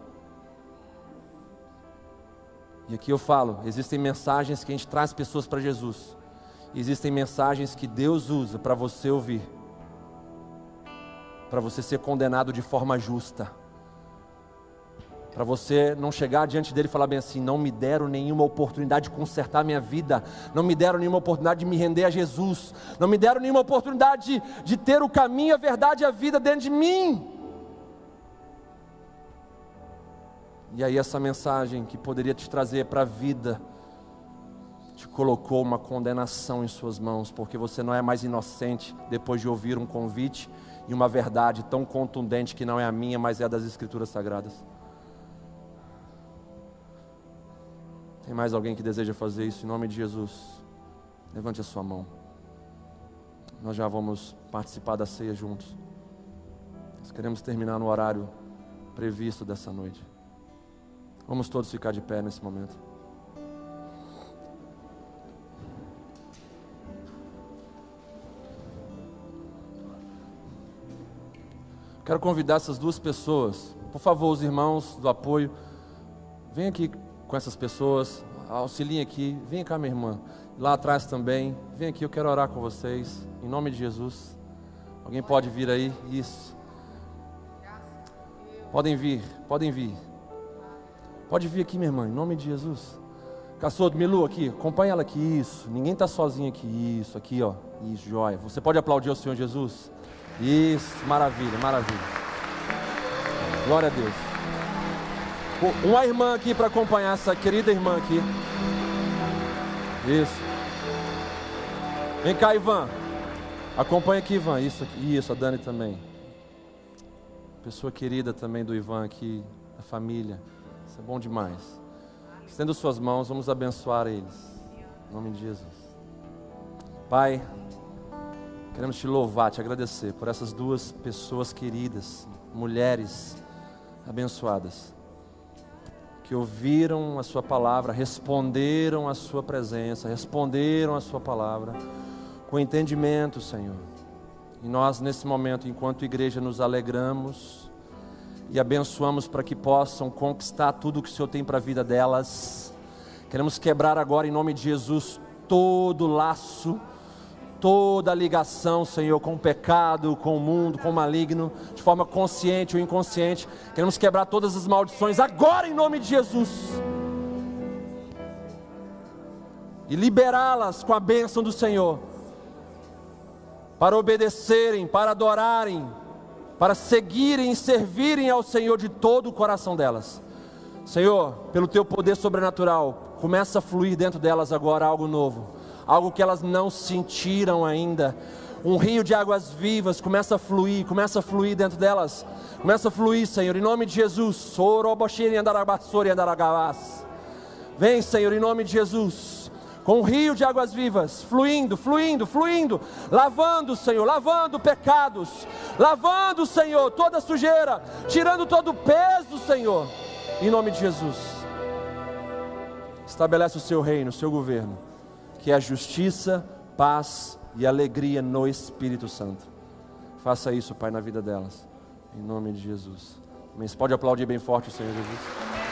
E aqui eu falo: existem mensagens que a gente traz pessoas para Jesus, existem mensagens que Deus usa para você ouvir para você ser condenado de forma justa. Para você não chegar diante dele e falar bem assim: não me deram nenhuma oportunidade de consertar minha vida, não me deram nenhuma oportunidade de me render a Jesus, não me deram nenhuma oportunidade de, de ter o caminho, a verdade e a vida dentro de mim. E aí, essa mensagem que poderia te trazer para a vida, te colocou uma condenação em suas mãos, porque você não é mais inocente depois de ouvir um convite e uma verdade tão contundente que não é a minha, mas é a das Escrituras Sagradas. Tem mais alguém que deseja fazer isso em nome de Jesus? Levante a sua mão. Nós já vamos participar da ceia juntos. Nós queremos terminar no horário previsto dessa noite. Vamos todos ficar de pé nesse momento. Quero convidar essas duas pessoas, por favor, os irmãos do apoio, vem aqui com essas pessoas, auxiliem aqui, vem cá, minha irmã, lá atrás também, vem aqui, eu quero orar com vocês, em nome de Jesus. Alguém pode vir aí? Isso. Podem vir, podem vir. Pode vir aqui, minha irmã, em nome de Jesus. Caçodo, Milu, aqui, acompanha ela aqui, isso. Ninguém está sozinho aqui, isso, aqui, ó. Isso, joia. Você pode aplaudir o Senhor Jesus? Isso, maravilha, maravilha. Glória a Deus. Uma irmã aqui para acompanhar essa querida irmã aqui. Isso. Vem cá, Ivan. Acompanha aqui, Ivan. Isso, isso, a Dani também. Pessoa querida também do Ivan aqui, a família. Isso é bom demais. Estendo suas mãos, vamos abençoar eles. Em nome de Jesus. Pai. Queremos te louvar, te agradecer por essas duas pessoas queridas, mulheres abençoadas, que ouviram a Sua palavra, responderam à Sua presença, responderam à Sua palavra, com entendimento, Senhor. E nós, nesse momento, enquanto igreja, nos alegramos e abençoamos para que possam conquistar tudo o que o Senhor tem para a vida delas. Queremos quebrar agora, em nome de Jesus, todo laço toda ligação, Senhor, com o pecado, com o mundo, com o maligno, de forma consciente ou inconsciente. Queremos quebrar todas as maldições agora em nome de Jesus. E liberá-las com a bênção do Senhor, para obedecerem, para adorarem, para seguirem e servirem ao Senhor de todo o coração delas. Senhor, pelo teu poder sobrenatural, começa a fluir dentro delas agora algo novo algo que elas não sentiram ainda. Um rio de águas vivas começa a fluir, começa a fluir dentro delas. Começa a fluir, Senhor, em nome de Jesus. Vem, Senhor, em nome de Jesus. Com um rio de águas vivas, fluindo, fluindo, fluindo, lavando, Senhor, lavando pecados, lavando, Senhor, toda sujeira, tirando todo o peso, Senhor, em nome de Jesus. Estabelece o seu reino, o seu governo que é justiça, paz e alegria no Espírito Santo. Faça isso, Pai, na vida delas. Em nome de Jesus. Você pode aplaudir bem forte o Senhor Jesus.